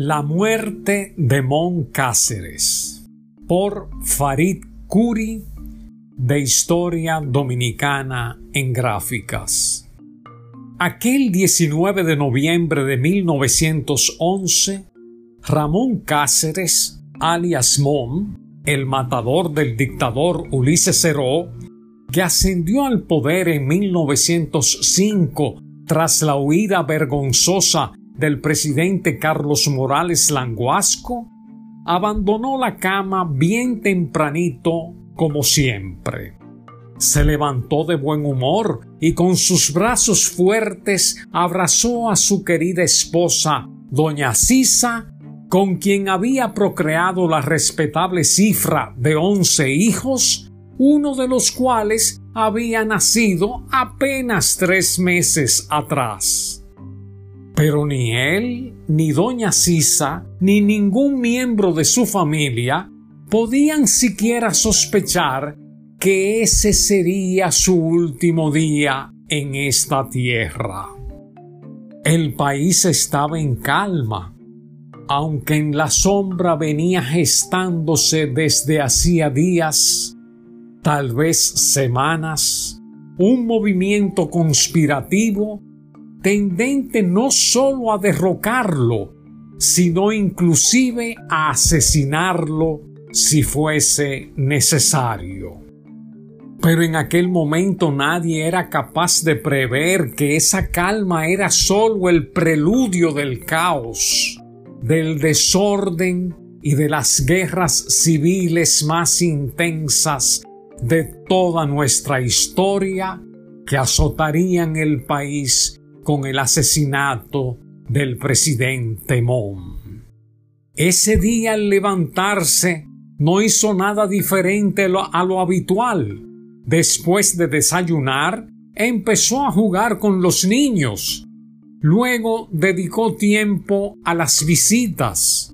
La muerte de Mon Cáceres por Farid Curi de Historia Dominicana en Gráficas. Aquel 19 de noviembre de 1911, Ramón Cáceres, alias Mon, el matador del dictador Ulises Ceró, que ascendió al poder en 1905 tras la huida vergonzosa del presidente Carlos Morales Languasco, abandonó la cama bien tempranito como siempre. Se levantó de buen humor y con sus brazos fuertes abrazó a su querida esposa, doña Sisa, con quien había procreado la respetable cifra de once hijos, uno de los cuales había nacido apenas tres meses atrás. Pero ni él, ni doña Sisa, ni ningún miembro de su familia podían siquiera sospechar que ese sería su último día en esta tierra. El país estaba en calma, aunque en la sombra venía gestándose desde hacía días, tal vez semanas, un movimiento conspirativo tendente no sólo a derrocarlo, sino inclusive a asesinarlo si fuese necesario. Pero en aquel momento nadie era capaz de prever que esa calma era sólo el preludio del caos, del desorden y de las guerras civiles más intensas de toda nuestra historia que azotarían el país con el asesinato del presidente Mon. Ese día al levantarse no hizo nada diferente a lo habitual. Después de desayunar, empezó a jugar con los niños. Luego dedicó tiempo a las visitas.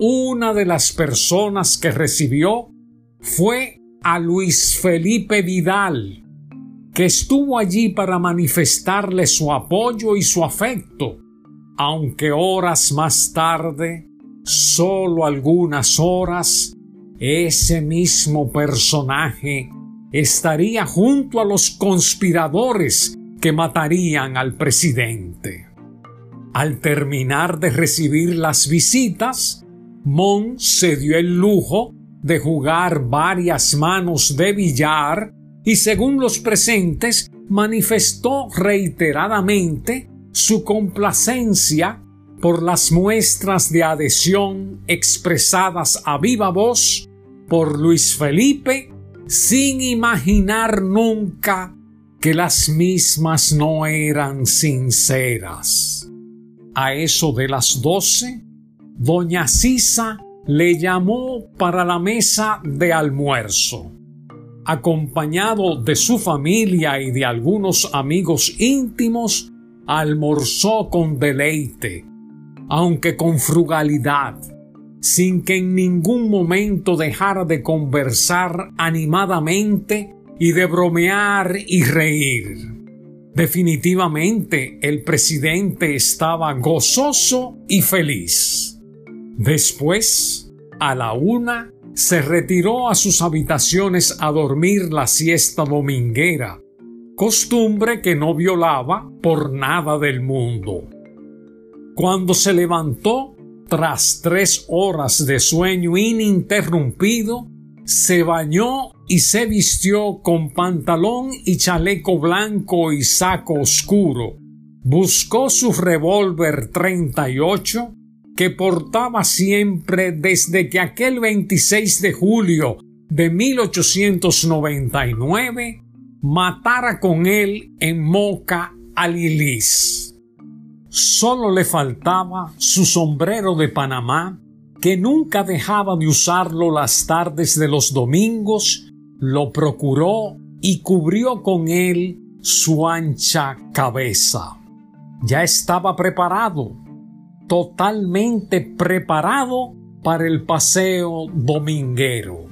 Una de las personas que recibió fue a Luis Felipe Vidal, que estuvo allí para manifestarle su apoyo y su afecto, aunque horas más tarde, solo algunas horas, ese mismo personaje estaría junto a los conspiradores que matarían al presidente. Al terminar de recibir las visitas, Mon se dio el lujo de jugar varias manos de billar y según los presentes manifestó reiteradamente su complacencia por las muestras de adhesión expresadas a viva voz por Luis Felipe sin imaginar nunca que las mismas no eran sinceras. A eso de las doce, doña Sisa le llamó para la mesa de almuerzo acompañado de su familia y de algunos amigos íntimos, almorzó con deleite, aunque con frugalidad, sin que en ningún momento dejara de conversar animadamente y de bromear y reír. Definitivamente el presidente estaba gozoso y feliz. Después, a la una, se retiró a sus habitaciones a dormir la siesta dominguera, costumbre que no violaba por nada del mundo. Cuando se levantó, tras tres horas de sueño ininterrumpido, se bañó y se vistió con pantalón y chaleco blanco y saco oscuro. Buscó su revólver 38 que portaba siempre desde que aquel 26 de julio de 1899 matara con él en Moca a Lilis. Solo le faltaba su sombrero de Panamá, que nunca dejaba de usarlo las tardes de los domingos, lo procuró y cubrió con él su ancha cabeza. Ya estaba preparado totalmente preparado para el paseo dominguero.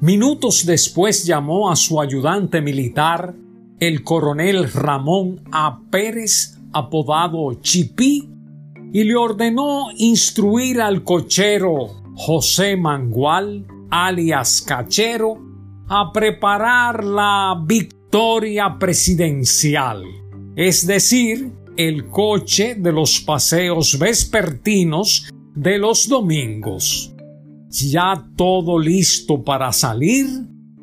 Minutos después llamó a su ayudante militar, el coronel Ramón A. Pérez, apodado Chipí, y le ordenó instruir al cochero José Mangual, alias Cachero, a preparar la victoria presidencial, es decir, el coche de los paseos vespertinos de los domingos. Ya todo listo para salir,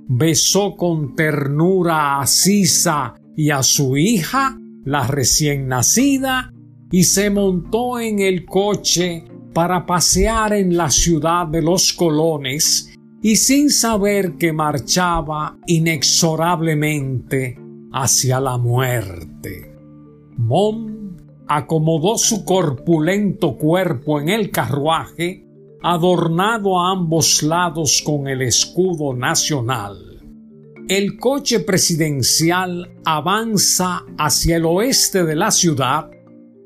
besó con ternura a Sisa y a su hija, la recién nacida, y se montó en el coche para pasear en la ciudad de los colones y sin saber que marchaba inexorablemente hacia la muerte. Mon acomodó su corpulento cuerpo en el carruaje, adornado a ambos lados con el escudo nacional. El coche presidencial avanza hacia el oeste de la ciudad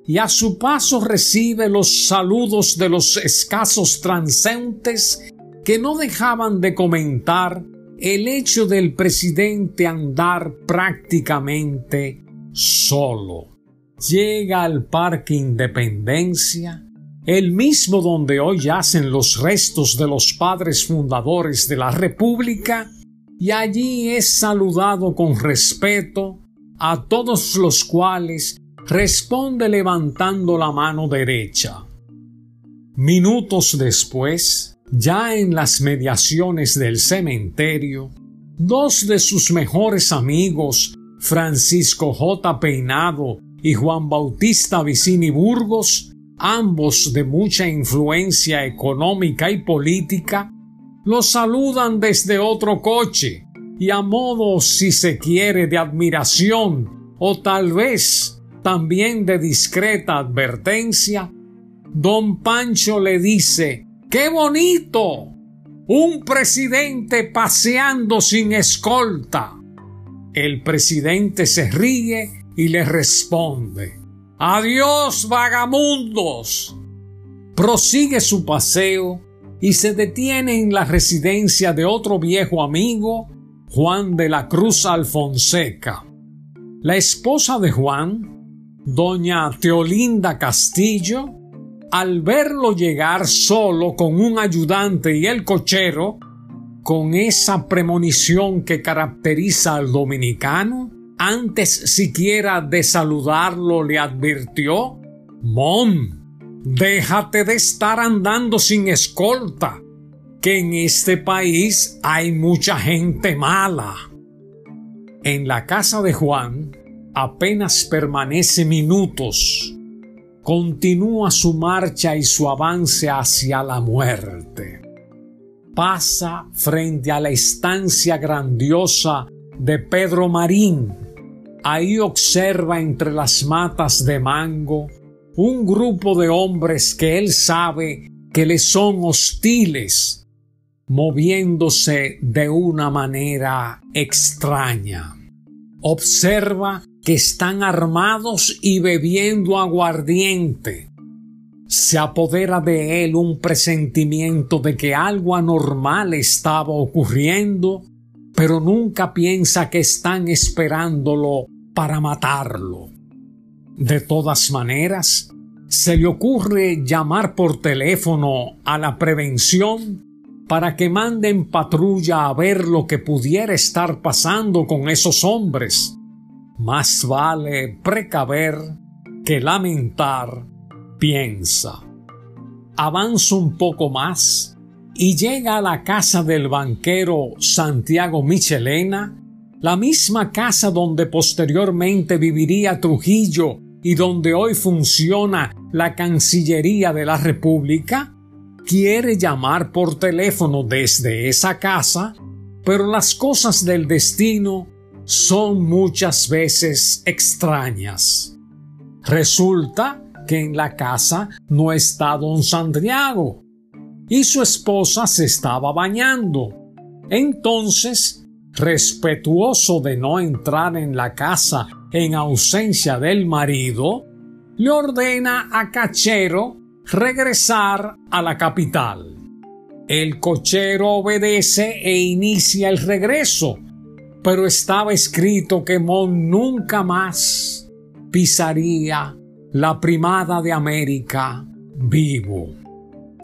y a su paso recibe los saludos de los escasos transeúntes que no dejaban de comentar el hecho del presidente andar prácticamente solo. Llega al Parque Independencia, el mismo donde hoy yacen los restos de los padres fundadores de la República, y allí es saludado con respeto a todos los cuales responde levantando la mano derecha. Minutos después, ya en las mediaciones del cementerio, dos de sus mejores amigos, Francisco J. Peinado y Juan Bautista Vicini Burgos, ambos de mucha influencia económica y política, los saludan desde otro coche y a modo, si se quiere, de admiración o tal vez también de discreta advertencia, don Pancho le dice, ¡Qué bonito! Un presidente paseando sin escolta. El presidente se ríe y le responde, Adiós, vagamundos. Prosigue su paseo y se detiene en la residencia de otro viejo amigo, Juan de la Cruz Alfonseca. La esposa de Juan, doña Teolinda Castillo, al verlo llegar solo con un ayudante y el cochero, con esa premonición que caracteriza al dominicano, antes siquiera de saludarlo le advirtió, Mom, déjate de estar andando sin escolta, que en este país hay mucha gente mala. En la casa de Juan, apenas permanece minutos, continúa su marcha y su avance hacia la muerte. Pasa frente a la estancia grandiosa de Pedro Marín. Ahí observa entre las matas de mango un grupo de hombres que él sabe que le son hostiles, moviéndose de una manera extraña. Observa que están armados y bebiendo aguardiente. Se apodera de él un presentimiento de que algo anormal estaba ocurriendo, pero nunca piensa que están esperándolo para matarlo. De todas maneras, se le ocurre llamar por teléfono a la prevención para que manden patrulla a ver lo que pudiera estar pasando con esos hombres más vale precaver que lamentar, piensa. Avanza un poco más y llega a la casa del banquero Santiago Michelena, la misma casa donde posteriormente viviría Trujillo y donde hoy funciona la Cancillería de la República, quiere llamar por teléfono desde esa casa, pero las cosas del destino son muchas veces extrañas. Resulta que en la casa no está don Santiago y su esposa se estaba bañando. Entonces, respetuoso de no entrar en la casa en ausencia del marido, le ordena a Cachero regresar a la capital. El cochero obedece e inicia el regreso, pero estaba escrito que Mon nunca más pisaría la primada de América, vivo.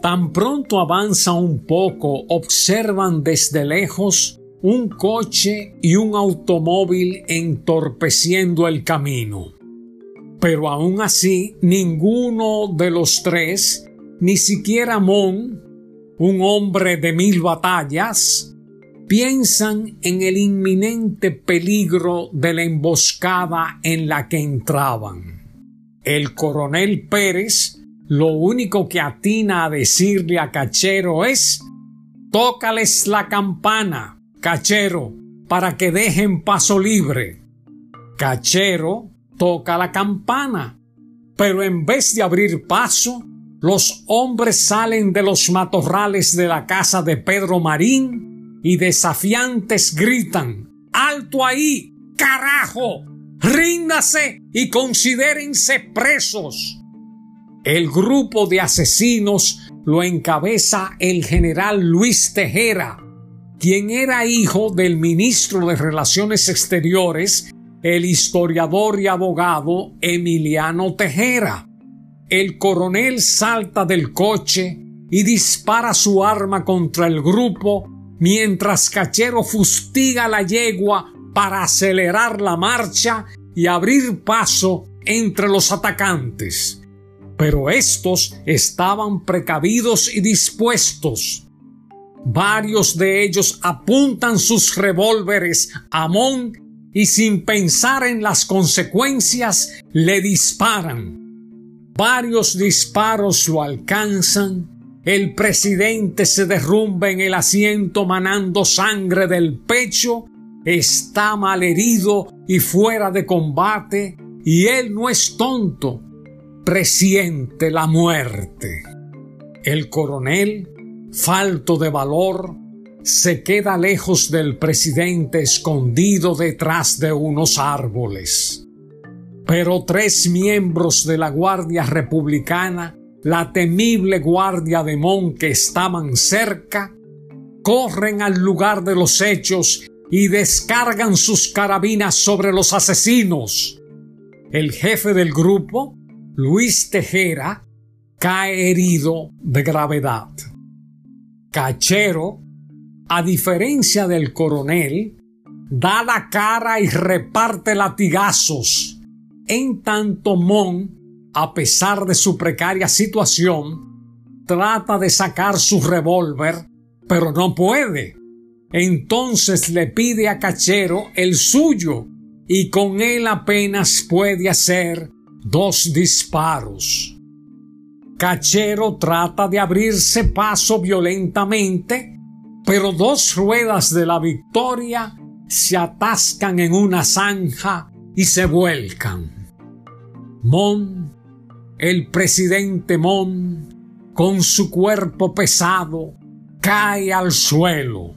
Tan pronto avanza un poco, observan desde lejos un coche y un automóvil entorpeciendo el camino. Pero aún así, ninguno de los tres, ni siquiera Mon, un hombre de mil batallas, piensan en el inminente peligro de la emboscada en la que entraban. El coronel Pérez lo único que atina a decirle a Cachero es Tócales la campana, Cachero, para que dejen paso libre. Cachero toca la campana, pero en vez de abrir paso, los hombres salen de los matorrales de la casa de Pedro Marín y desafiantes gritan ¡Alto ahí! ¡Carajo! ¡Ríndase y considérense presos! El grupo de asesinos lo encabeza el general Luis Tejera, quien era hijo del ministro de Relaciones Exteriores, el historiador y abogado Emiliano Tejera. El coronel salta del coche y dispara su arma contra el grupo mientras Cachero fustiga la yegua para acelerar la marcha y abrir paso entre los atacantes. Pero estos estaban precavidos y dispuestos. Varios de ellos apuntan sus revólveres a Mon y sin pensar en las consecuencias le disparan. Varios disparos lo alcanzan. El presidente se derrumba en el asiento manando sangre del pecho. Está malherido y fuera de combate. Y él no es tonto presiente la muerte. El coronel, falto de valor, se queda lejos del presidente escondido detrás de unos árboles. Pero tres miembros de la Guardia Republicana, la temible Guardia de Mon que estaban cerca, corren al lugar de los hechos y descargan sus carabinas sobre los asesinos. El jefe del grupo, Luis Tejera cae herido de gravedad. Cachero, a diferencia del coronel, da la cara y reparte latigazos, en tanto Mon, a pesar de su precaria situación, trata de sacar su revólver, pero no puede. Entonces le pide a Cachero el suyo, y con él apenas puede hacer dos disparos. Cachero trata de abrirse paso violentamente, pero dos ruedas de la victoria se atascan en una zanja y se vuelcan. Mon, el presidente Mon, con su cuerpo pesado, cae al suelo.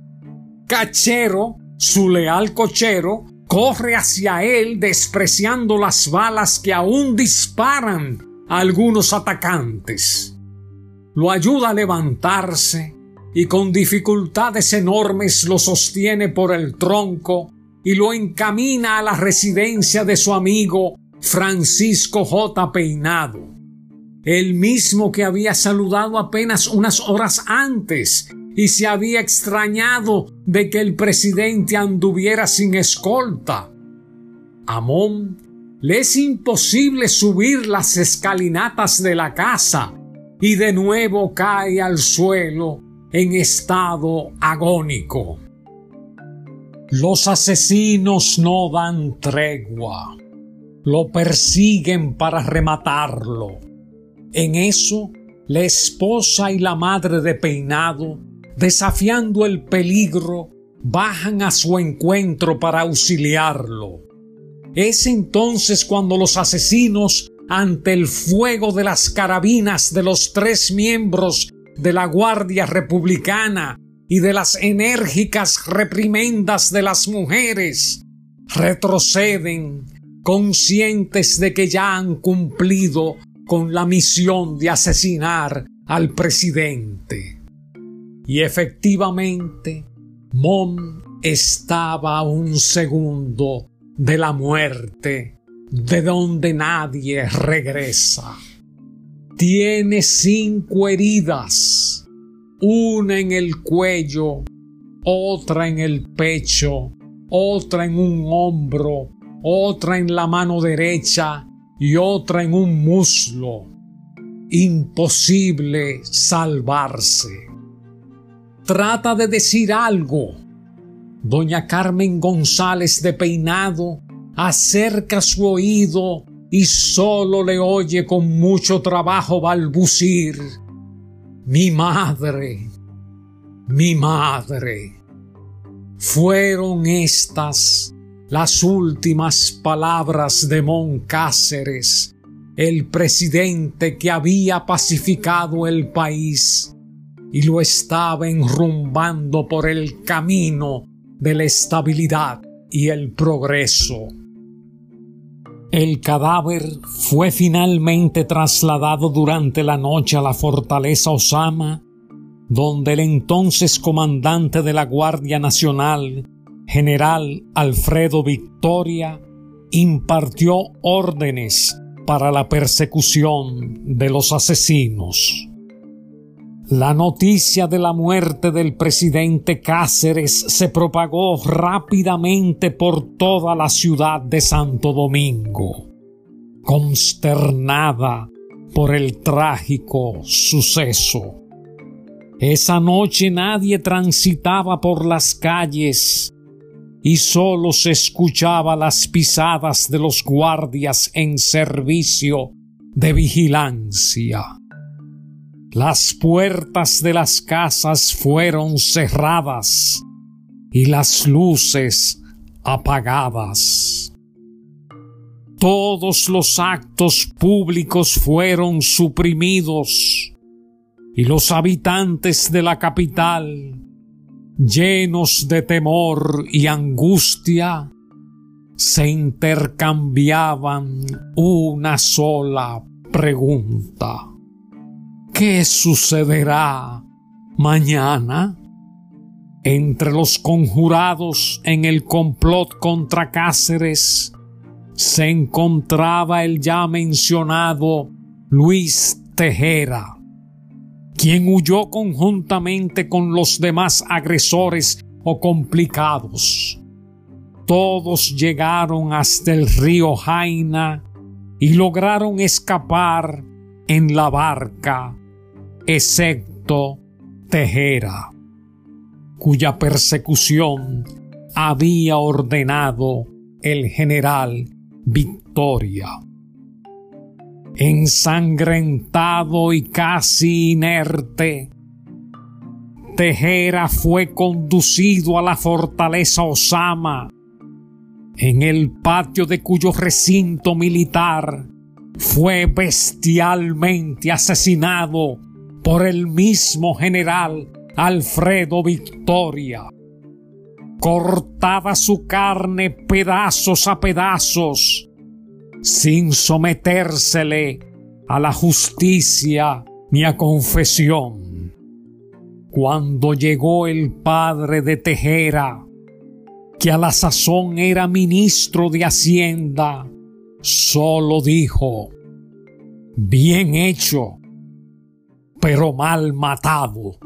Cachero, su leal cochero, corre hacia él despreciando las balas que aún disparan a algunos atacantes. Lo ayuda a levantarse y con dificultades enormes lo sostiene por el tronco y lo encamina a la residencia de su amigo Francisco J. Peinado, el mismo que había saludado apenas unas horas antes y se había extrañado de que el presidente anduviera sin escolta. A Mon le es imposible subir las escalinatas de la casa y de nuevo cae al suelo en estado agónico. Los asesinos no dan tregua. Lo persiguen para rematarlo. En eso, la esposa y la madre de Peinado desafiando el peligro, bajan a su encuentro para auxiliarlo. Es entonces cuando los asesinos, ante el fuego de las carabinas de los tres miembros de la Guardia Republicana y de las enérgicas reprimendas de las mujeres, retroceden, conscientes de que ya han cumplido con la misión de asesinar al presidente. Y efectivamente, Mon estaba a un segundo de la muerte de donde nadie regresa. Tiene cinco heridas, una en el cuello, otra en el pecho, otra en un hombro, otra en la mano derecha y otra en un muslo. Imposible salvarse. Trata de decir algo. Doña Carmen González de Peinado acerca su oído y solo le oye con mucho trabajo balbucir. Mi madre, mi madre. Fueron estas las últimas palabras de Moncáceres, el presidente que había pacificado el país y lo estaba enrumbando por el camino de la estabilidad y el progreso. El cadáver fue finalmente trasladado durante la noche a la fortaleza Osama, donde el entonces comandante de la Guardia Nacional, general Alfredo Victoria, impartió órdenes para la persecución de los asesinos. La noticia de la muerte del presidente Cáceres se propagó rápidamente por toda la ciudad de Santo Domingo, consternada por el trágico suceso. Esa noche nadie transitaba por las calles y solo se escuchaba las pisadas de los guardias en servicio de vigilancia. Las puertas de las casas fueron cerradas y las luces apagadas. Todos los actos públicos fueron suprimidos y los habitantes de la capital, llenos de temor y angustia, se intercambiaban una sola pregunta. ¿Qué sucederá mañana? Entre los conjurados en el complot contra Cáceres se encontraba el ya mencionado Luis Tejera, quien huyó conjuntamente con los demás agresores o complicados. Todos llegaron hasta el río Jaina y lograron escapar en la barca excepto Tejera, cuya persecución había ordenado el general Victoria. Ensangrentado y casi inerte, Tejera fue conducido a la fortaleza Osama, en el patio de cuyo recinto militar fue bestialmente asesinado por el mismo general Alfredo Victoria. Cortada su carne pedazos a pedazos, sin sometérsele a la justicia ni a confesión. Cuando llegó el padre de Tejera, que a la sazón era ministro de Hacienda, solo dijo, bien hecho, pero mal matado.